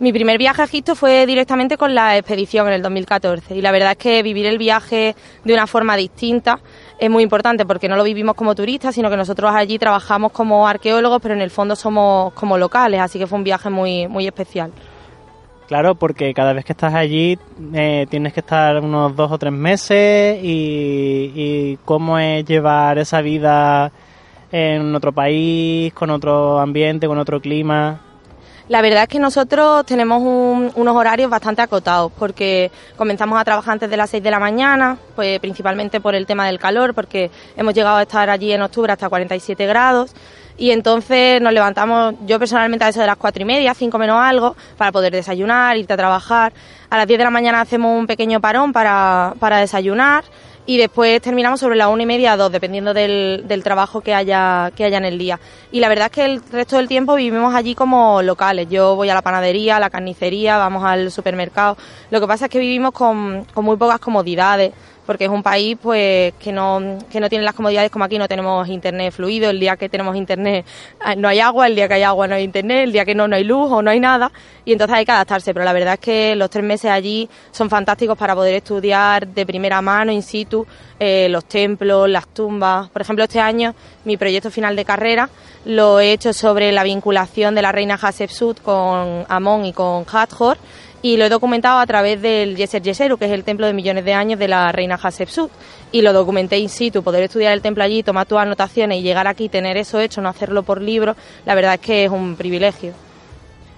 Mi primer viaje a Egipto fue directamente con la expedición en el 2014 y la verdad es que vivir el viaje de una forma distinta es muy importante porque no lo vivimos como turistas, sino que nosotros allí trabajamos como arqueólogos, pero en el fondo somos como locales, así que fue un viaje muy, muy especial.
Claro, porque cada vez que estás allí eh, tienes que estar unos dos o tres meses y, y cómo es llevar esa vida en otro país, con otro ambiente, con otro clima.
La verdad es que nosotros tenemos unos horarios bastante acotados porque comenzamos a trabajar antes de las 6 de la mañana, pues principalmente por el tema del calor, porque hemos llegado a estar allí en octubre hasta 47 grados y entonces nos levantamos, yo personalmente a eso de las cuatro y media, cinco menos algo, para poder desayunar, irte a trabajar. A las 10 de la mañana hacemos un pequeño parón para, para desayunar y después terminamos sobre la una y media a dos, dependiendo del, del, trabajo que haya, que haya en el día. Y la verdad es que el resto del tiempo vivimos allí como locales. Yo voy a la panadería, a la carnicería, vamos al supermercado. Lo que pasa es que vivimos con, con muy pocas comodidades porque es un país pues que no, que no tiene las comodidades como aquí, no tenemos internet fluido, el día que tenemos internet ah, no hay agua, el día que hay agua no hay internet, el día que no, no hay luz o no hay nada, y entonces hay que adaptarse, pero la verdad es que los tres meses allí son fantásticos para poder estudiar de primera mano, in situ, eh, los templos, las tumbas. Por ejemplo, este año mi proyecto final de carrera lo he hecho sobre la vinculación de la reina Hatshepsut con Amón y con Hathor, y lo he documentado a través del Yeser Yeseru, que es el templo de millones de años de la reina Hatshepsut. Y lo documenté in situ, poder estudiar el templo allí, tomar tus anotaciones y llegar aquí, tener eso hecho, no hacerlo por libro, la verdad es que es un privilegio.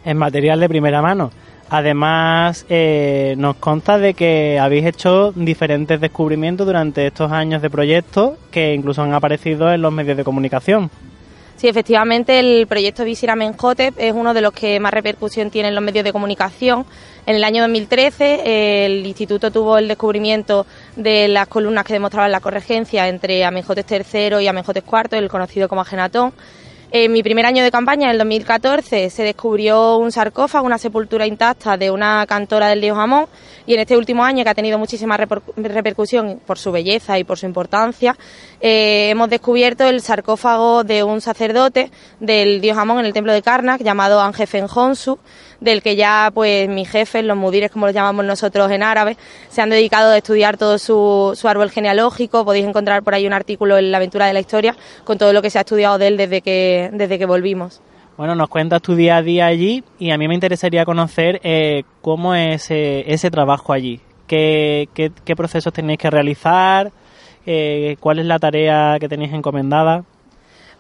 Es material de primera mano. Además, eh, nos consta de que habéis hecho diferentes descubrimientos durante estos años de proyecto que incluso han aparecido en los medios de comunicación.
Sí, efectivamente, el proyecto Visira Menjotep es uno de los que más repercusión tiene en los medios de comunicación. En el año 2013 el instituto tuvo el descubrimiento de las columnas que demostraban la corregencia entre Amenhotep III y Amenhotep IV, el conocido como Agenatón. En mi primer año de campaña, en el 2014, se descubrió un sarcófago, una sepultura intacta de una cantora del dios Amón y en este último año, que ha tenido muchísima repercusión por su belleza y por su importancia, eh, hemos descubierto el sarcófago de un sacerdote del dios Amón en el templo de Karnak, llamado Anjefen Honsu, del que ya pues mis jefes, los mudires como los llamamos nosotros en árabe, se han dedicado a estudiar todo su, su árbol genealógico. Podéis encontrar por ahí un artículo en la aventura de la historia con todo lo que se ha estudiado de él desde que, desde que volvimos.
Bueno, nos cuentas tu día a día allí y a mí me interesaría conocer eh, cómo es eh, ese trabajo allí. ¿Qué, qué, qué procesos tenéis que realizar? Eh, ¿Cuál es la tarea que tenéis encomendada?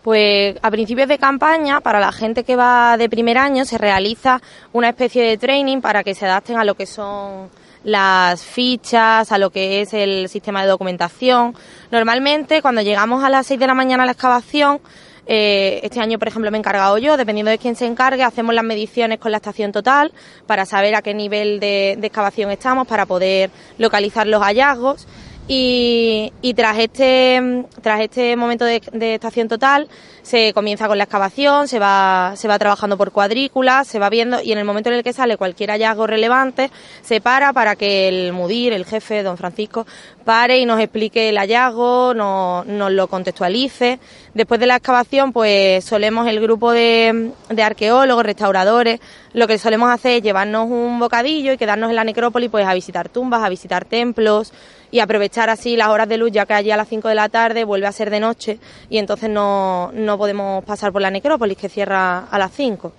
Pues a principios de campaña, para la gente que va de primer año, se realiza una especie de training para que se adapten a lo que son las fichas, a lo que es el sistema de documentación. Normalmente, cuando llegamos a las 6 de la mañana a la excavación, eh, este año, por ejemplo, me he encargado yo, dependiendo de quién se encargue, hacemos las mediciones con la estación total para saber a qué nivel de, de excavación estamos, para poder localizar los hallazgos Y, tras este tras este momento de, estación total se comienza con la excavación, se va, se va trabajando por cuadrículas, se va viendo y en el momento en el que sale cualquier hallazgo relevante se para para que el mudir, el jefe, don Francisco, pare y nos explique el hallazgo, nos, nos lo contextualice. Después de la excavación, pues solemos el grupo de, de arqueólogos, restauradores, lo que solemos hacer es llevarnos un bocadillo y quedarnos en la necrópolis pues a visitar tumbas, a visitar templos y aprovechar así las horas de luz, ya que allí a las 5 de la tarde vuelve a ser de noche y entonces no, no podemos pasar por la necrópolis que cierra a las 5.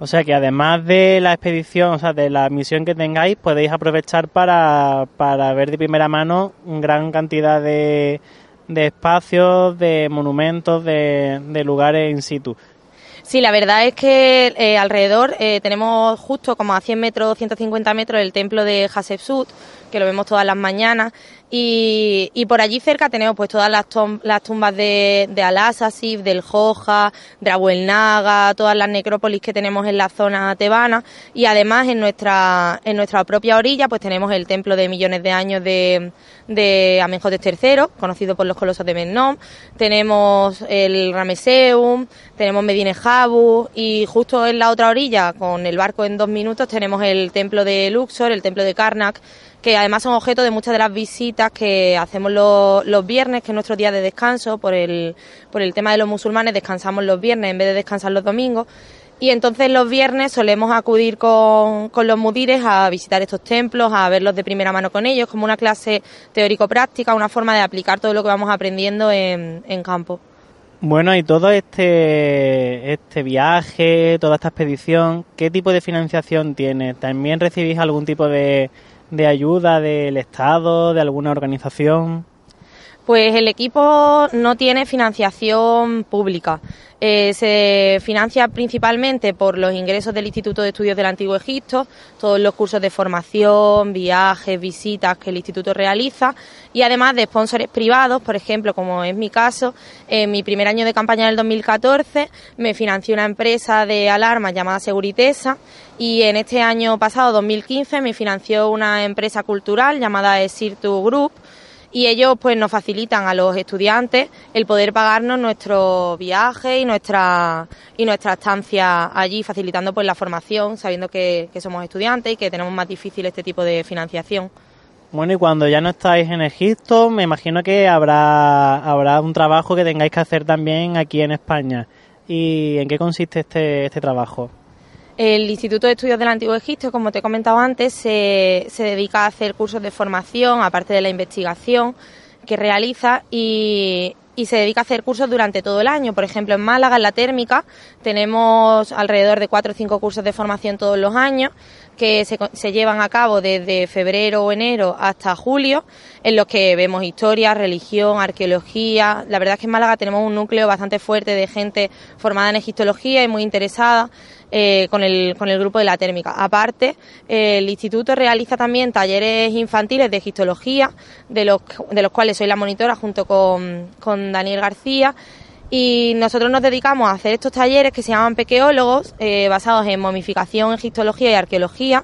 O sea que además de la expedición, o sea, de la misión que tengáis, podéis aprovechar para, para ver de primera mano gran cantidad de, de espacios, de monumentos, de, de lugares in situ.
Sí, la verdad es que eh, alrededor eh, tenemos justo como a 100 metros, 150 metros el templo de Hatshepsut, que lo vemos todas las mañanas, y, y por allí cerca tenemos pues todas las, las tumbas de, de Al-Asasif, del Joja, de Abuelnaga, todas las necrópolis que tenemos en la zona tebana, y además en nuestra, en nuestra propia orilla pues tenemos el templo de millones de años de, de Amenhotep III, conocido por los colosos de Mennom, tenemos el Rameseum, tenemos Medine Habu y justo en la otra orilla, con el barco en dos minutos, tenemos el templo de Luxor, el templo de Karnak, que además son objeto de muchas de las visitas que hacemos los, los viernes, que es nuestro día de descanso, por el, por el tema de los musulmanes, descansamos los viernes en vez de descansar los domingos. Y entonces los viernes solemos acudir con, con, los mudires a visitar estos templos, a verlos de primera mano con ellos, como una clase teórico-práctica, una forma de aplicar todo lo que vamos aprendiendo en, en campo.
Bueno, y todo este, este viaje, toda esta expedición, ¿qué tipo de financiación tiene? ¿También recibís algún tipo de, de ayuda del Estado, de alguna organización?
Pues el equipo no tiene financiación pública. Eh, se financia principalmente por los ingresos del Instituto de Estudios del Antiguo Egipto, todos los cursos de formación, viajes, visitas que el instituto realiza y además de sponsores privados, por ejemplo, como es mi caso, en mi primer año de campaña del 2014 me financió una empresa de alarmas llamada Seguritesa y en este año pasado, 2015, me financió una empresa cultural llamada Esirtu Group y ellos pues nos facilitan a los estudiantes el poder pagarnos nuestro viaje y nuestra y nuestra estancia allí facilitando pues la formación sabiendo que, somos estudiantes y que tenemos más difícil este tipo de financiación.
Bueno y cuando ya no estáis en Egipto me imagino que habrá habrá un trabajo que tengáis que hacer también aquí en España. Y en qué consiste este este trabajo
el Instituto de Estudios del Antiguo Egipto, como te he comentado antes, se, dedica a hacer cursos de formación, aparte de la investigación que realiza, y, se dedica a hacer cursos durante todo el año. Por ejemplo, en Málaga, en la térmica, tenemos alrededor de cuatro o cinco cursos de formación todos los años que se, se, llevan a cabo desde febrero o enero hasta julio, en los que vemos historia, religión, arqueología. La verdad es que en Málaga tenemos un núcleo bastante fuerte de gente formada en egiptología y muy interesada. Eh, con, el, con el grupo de la térmica. Aparte, eh, el instituto realiza también talleres infantiles de egiptología, de los, de los cuales soy la monitora junto con, con Daniel García. Y nosotros nos dedicamos a hacer estos talleres que se llaman pequeólogos, eh, basados en momificación, egiptología y arqueología,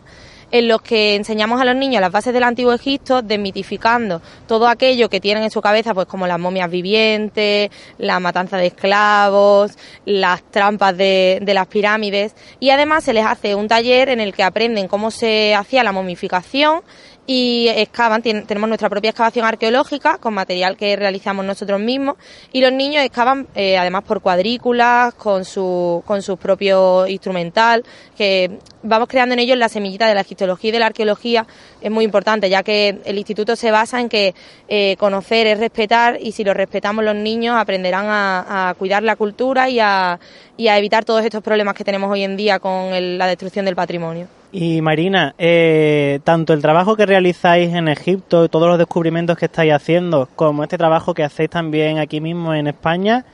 en los que enseñamos a los niños las bases del antiguo Egipto, desmitificando todo aquello que tienen en su cabeza, pues como las momias vivientes, la matanza de esclavos, las trampas de, de las pirámides, y además se les hace un taller en el que aprenden cómo se hacía la momificación y excavan, tenemos nuestra propia excavación arqueológica con material que realizamos nosotros mismos y los niños excavan eh, además por cuadrículas, con su, con su propio instrumental, que vamos creando en ellos la semillita de la egiptología y de la arqueología, es muy importante ya que el instituto se basa en que eh, conocer es respetar y si lo respetamos los niños aprenderán a, cuidar la cultura y a, y a evitar todos estos problemas que tenemos hoy en día con la destrucción del patrimonio.
Y Marina, eh, tanto el trabajo que realizáis en Egipto, todos los descubrimientos que estáis haciendo, como este trabajo que hacéis también aquí mismo en España,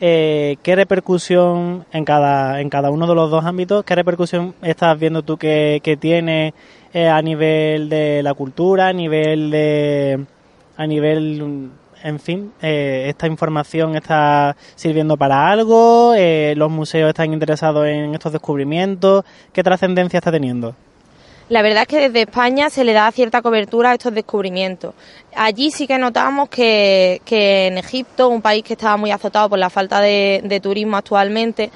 eh, ¿qué repercusión en cada, en cada uno de los dos ámbitos, qué repercusión estás viendo tú que, que tiene eh, a nivel de la cultura, a nivel de, a nivel en fin, eh, esta información está sirviendo para algo, eh, los museos están interesados en estos descubrimientos, ¿qué trascendencia está teniendo?
La verdad es que desde España se le da cierta cobertura a estos descubrimientos. Allí sí que notamos que, en Egipto, un país que estaba muy azotado por la falta de turismo actualmente,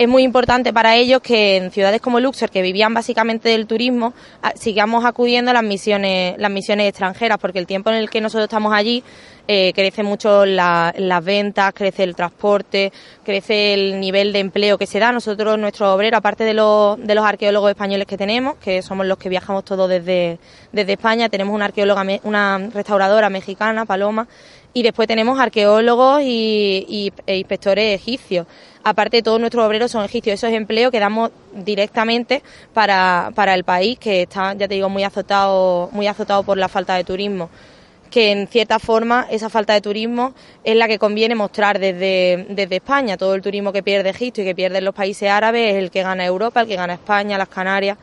es muy importante para ellos que en ciudades como Luxor, que vivían básicamente del turismo, sigamos acudiendo a las misiones, las misiones extranjeras, porque el tiempo en el que nosotros estamos allí eh, crece mucho las ventas, crece el transporte, crece el nivel de empleo que se da. Nosotros, nuestro obrero, aparte de los, de los arqueólogos españoles que tenemos, que somos los que viajamos todos desde, desde España, tenemos una arqueóloga, una restauradora mexicana, Paloma, y después tenemos arqueólogos y, e inspectores egipcios. Aparte, todos nuestros obreros son egipcios. Esos empleos que damos directamente para, para el país, que está, ya te digo, muy azotado, muy azotado por la falta de turismo que en cierta forma esa falta de turismo es la que conviene mostrar desde, desde España. Todo el turismo que pierde Egipto y que pierden los países árabes es el que gana Europa, el que gana España, las Canarias.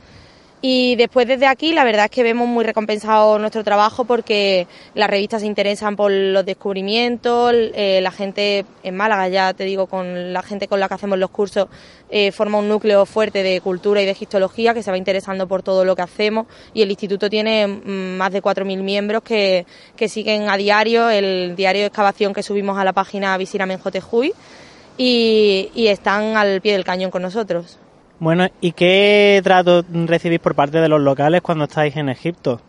Y después desde aquí la verdad es que vemos muy recompensado nuestro trabajo porque las revistas se interesan por los descubrimientos, eh, la gente en Málaga, ya te digo, con la gente con la que hacemos los cursos, eh, forma un núcleo fuerte de cultura y de histología que se va interesando por todo lo que hacemos y el instituto tiene mm, más de 4.000 miembros que, que siguen a diario el diario de excavación que subimos a la página Visira Menjotejuy y, y están al pie del cañón con nosotros.
Bueno, ¿y qué trato recibís por parte de los locales cuando estáis en Egipto?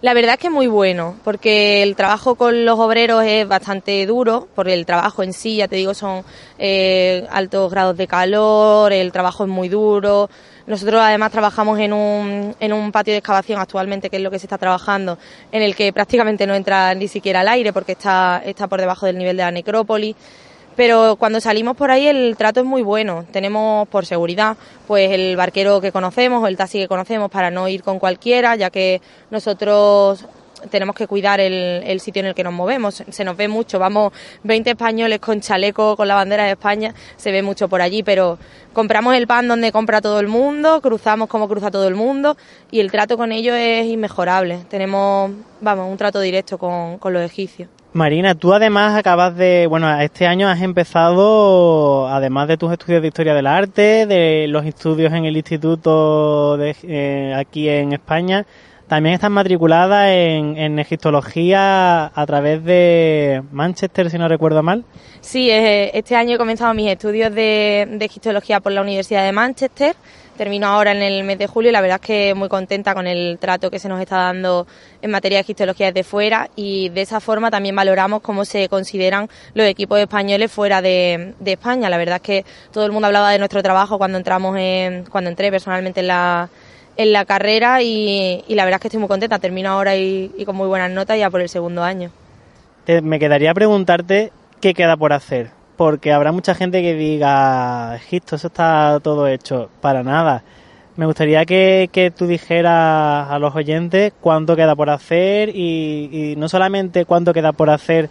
La verdad es que muy bueno, porque el trabajo con los obreros es bastante duro, por el trabajo en sí, ya te digo, son eh, altos grados de calor, el trabajo es muy duro. Nosotros además trabajamos en un, en un patio de excavación actualmente, que es lo que se está trabajando, en el que prácticamente no entra ni siquiera el aire porque está, está por debajo del nivel de la necrópolis pero cuando salimos por ahí el trato es muy bueno. Tenemos por seguridad pues el barquero que conocemos o el taxi que conocemos para no ir con cualquiera, ya que nosotros tenemos que cuidar el, sitio en el que nos movemos. Se nos ve mucho, vamos 20 españoles con chaleco, con la bandera de España, se ve mucho por allí, pero compramos el pan donde compra todo el mundo, cruzamos como cruza todo el mundo y el trato con ellos es inmejorable. Tenemos, vamos, un trato directo con los egipcios.
Marina, tú además acabas de, bueno, este año has empezado, además de tus estudios de historia del arte, de los estudios en el instituto de, eh, aquí en España, también estás matriculada en, egiptología a través de Manchester, si no recuerdo mal.
Sí, eh, este año he comenzado mis estudios de, de egiptología por la Universidad de Manchester termino ahora en el mes de julio y la verdad es que muy contenta con el trato que se nos está dando en materia de histología desde fuera y de esa forma también valoramos cómo se consideran los equipos españoles fuera de, España. La verdad es que todo el mundo hablaba de nuestro trabajo cuando entramos en, cuando entré personalmente en la en la carrera y, la verdad es que estoy muy contenta. Termino ahora y, con muy buenas notas ya por el segundo año.
me quedaría preguntarte qué queda por hacer porque habrá mucha gente que diga, Egipto, eso está todo hecho. Para nada. Me gustaría que, que tú dijeras a los oyentes cuánto queda por hacer y, no solamente cuánto queda por hacer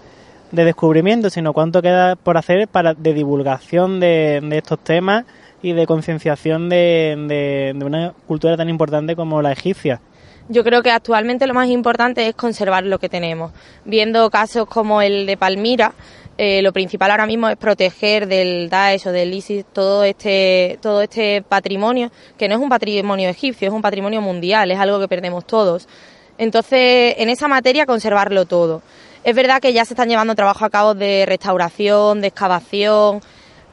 de descubrimiento, sino cuánto queda por hacer para de divulgación de, estos temas y de concienciación de, de una cultura tan importante como la egipcia.
Yo creo que actualmente lo más importante es conservar lo que tenemos. Viendo casos como el de Palmira, eh, lo principal ahora mismo es proteger del Daesh o del ISIS todo este, todo este patrimonio, que no es un patrimonio egipcio, es un patrimonio mundial, es algo que perdemos todos. Entonces, en esa materia, conservarlo todo. Es verdad que ya se están llevando trabajo a cabo de restauración, de excavación,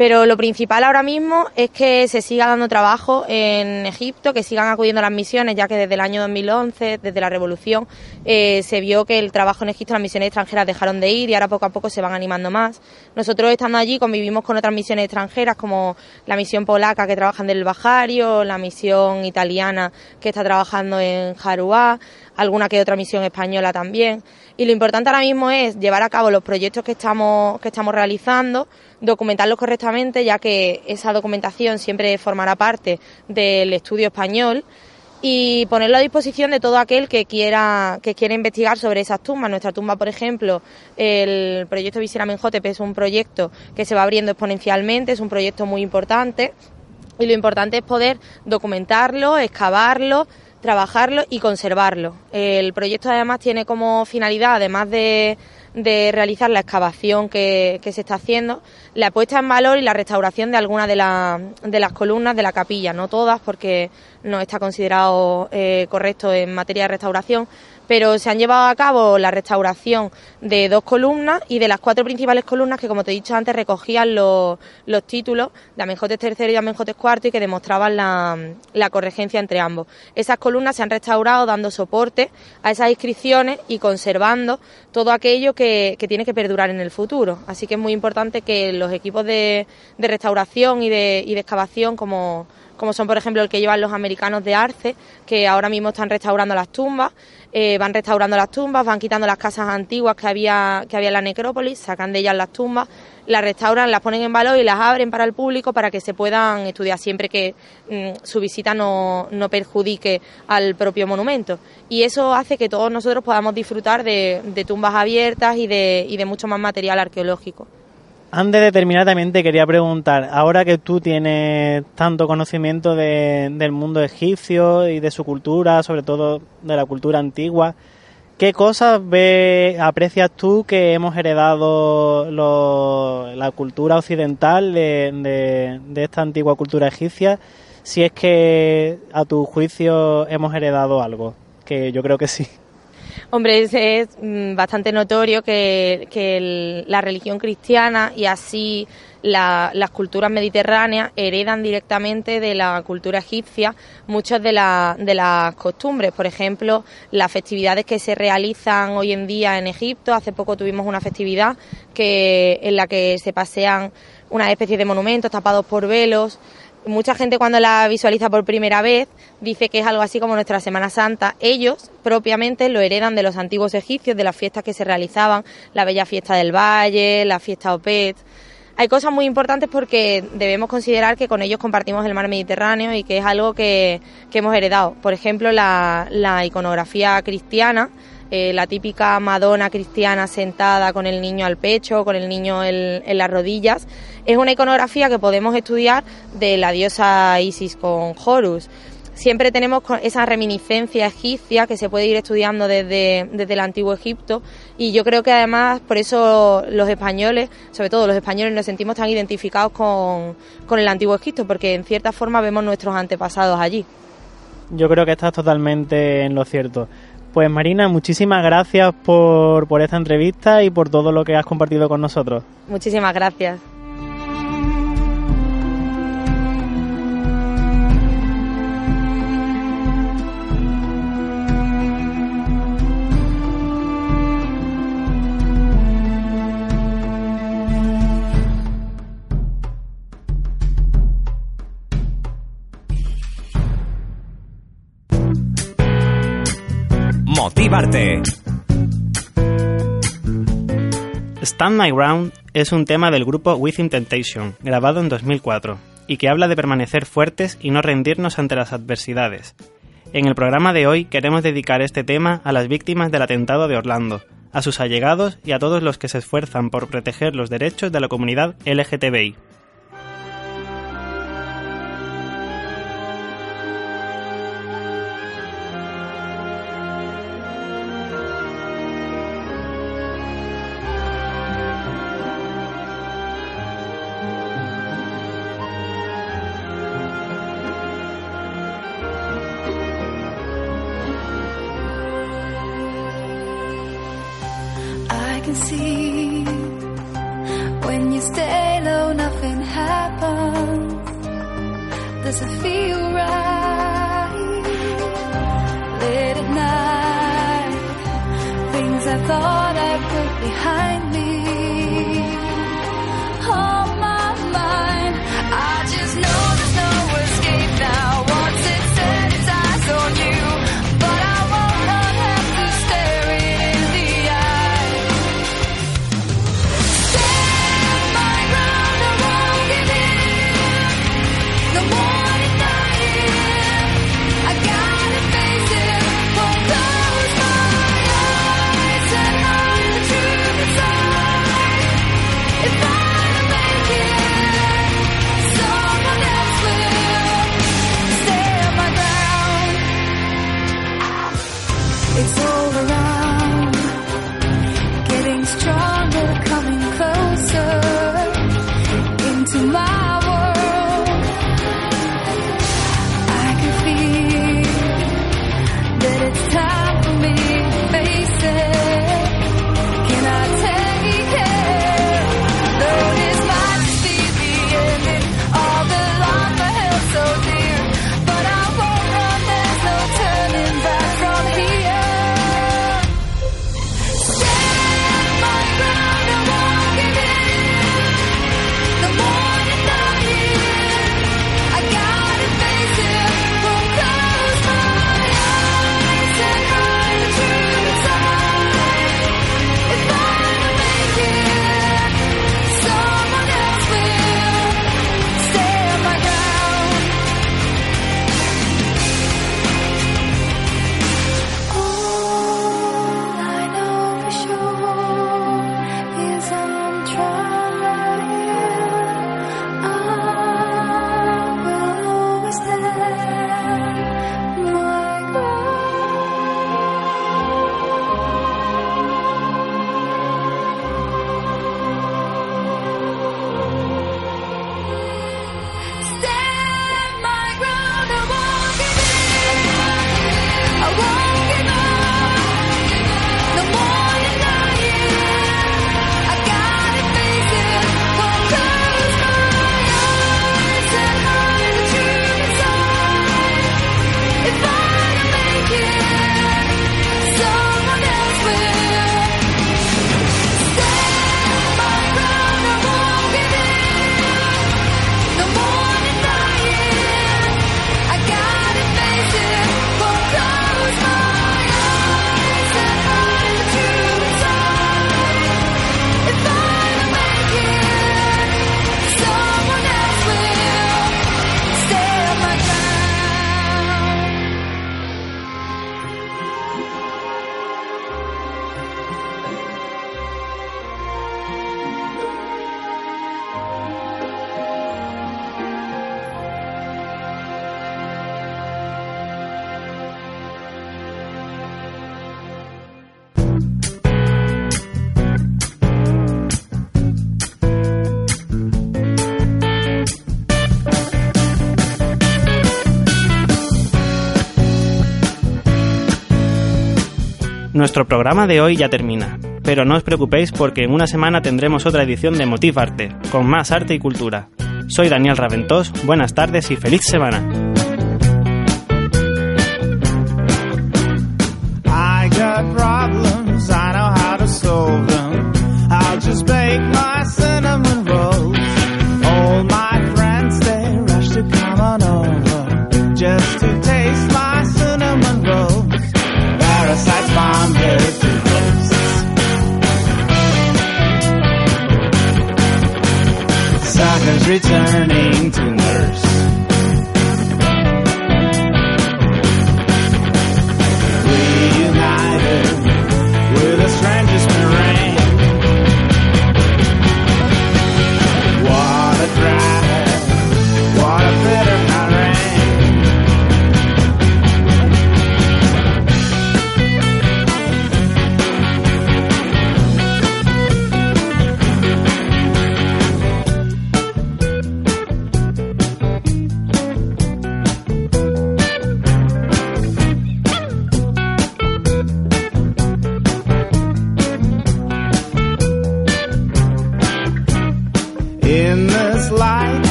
pero lo principal ahora mismo es que se siga dando trabajo en Egipto, que sigan acudiendo las misiones, ya que desde el año 2011, desde la revolución, eh, se vio que el trabajo en Egipto, las misiones extranjeras dejaron de ir y ahora poco a poco se van animando más. Nosotros estando allí convivimos con otras misiones extranjeras como la misión polaca que trabaja en el Bajario, la misión italiana que está trabajando en Jaruá, alguna que otra misión española también. Y lo importante ahora mismo es llevar a cabo los proyectos que estamos, que estamos realizando, documentarlos correctamente, ya que esa documentación siempre formará parte del estudio español y ponerlo a disposición de todo aquel que quiera que quiera investigar sobre esas tumbas. Nuestra tumba, por ejemplo, el proyecto Visera Menjotep es un proyecto que se va abriendo exponencialmente, es un proyecto muy importante y lo importante es poder documentarlo, excavarlo, trabajarlo y conservarlo. El proyecto además tiene como finalidad, además de de realizar la excavación que, se está haciendo, la puesta en valor y la restauración de algunas de, de las columnas de la capilla, no todas porque no está considerado eh, correcto en materia de restauración, pero se han llevado a cabo la restauración de dos columnas y de las cuatro principales columnas que, como te he dicho antes, recogían los, títulos de Amenhotep III y Amenhotep IV y que demostraban la, la corregencia entre ambos. Esas columnas se han restaurado dando soporte a esas inscripciones y conservando todo aquello que, tiene que perdurar en el futuro. Así que es muy importante que los equipos de, restauración y de, y de excavación, como como son por ejemplo el que llevan los americanos de Arce, que ahora mismo están restaurando las tumbas, eh, van restaurando las tumbas, van quitando las casas antiguas que había, que había en la necrópolis, sacan de ellas las tumbas, las restauran, las ponen en valor y las abren para el público para que se puedan estudiar siempre que mm, su visita no, no, perjudique al propio monumento. Y eso hace que todos nosotros podamos disfrutar de, de tumbas abiertas y de, y de mucho más material arqueológico.
Antes de terminar también te quería preguntar, ahora que tú tienes tanto conocimiento del mundo egipcio y de su cultura, sobre todo de la cultura antigua, ¿qué cosas ve, aprecias tú que hemos heredado la cultura occidental de esta antigua cultura egipcia? Si es que a tu juicio hemos heredado algo, que yo creo que sí.
Hombre, es, mm, bastante notorio que, la religión cristiana y así las culturas mediterráneas heredan directamente de la cultura egipcia muchas de, de las costumbres. Por ejemplo, las festividades que se realizan hoy en día en Egipto. Hace poco tuvimos una festividad que, en la que se pasean una especie de monumentos tapados por velos mucha gente cuando la visualiza por primera vez dice que es algo así como nuestra Semana Santa. Ellos propiamente lo heredan de los antiguos egipcios, de las fiestas que se realizaban, la bella fiesta del valle, la fiesta Opet. Hay cosas muy importantes porque debemos considerar que con ellos compartimos el mar Mediterráneo y que es algo que, hemos heredado. Por ejemplo, la, la iconografía cristiana eh, la típica Madonna cristiana sentada con el niño al pecho, con el niño en, las rodillas. Es una iconografía que podemos estudiar de la diosa Isis con Horus. Siempre tenemos esa reminiscencia egipcia que se puede ir estudiando desde, desde el antiguo Egipto y yo creo que además por eso los españoles, sobre todo los españoles, nos sentimos tan identificados con, con el antiguo Egipto porque en cierta forma vemos nuestros antepasados allí.
Yo creo que estás totalmente en lo cierto. Pues Marina, muchísimas gracias por, por esta entrevista y por todo lo que has compartido con nosotros.
Muchísimas gracias.
Motivarte.
Stand My Ground es un tema del grupo Within Temptation, grabado en 2004, y que habla de permanecer fuertes y no rendirnos ante las adversidades. En el programa de hoy queremos dedicar este tema a las víctimas del atentado de Orlando, a sus allegados y a todos los que se esfuerzan por proteger los derechos de la comunidad LGTBI. Programa de hoy ya termina, pero no os preocupéis porque en una semana tendremos otra edición de Motivarte, con más arte y cultura. Soy Daniel Raventós, buenas tardes y feliz semana.
returning to returning.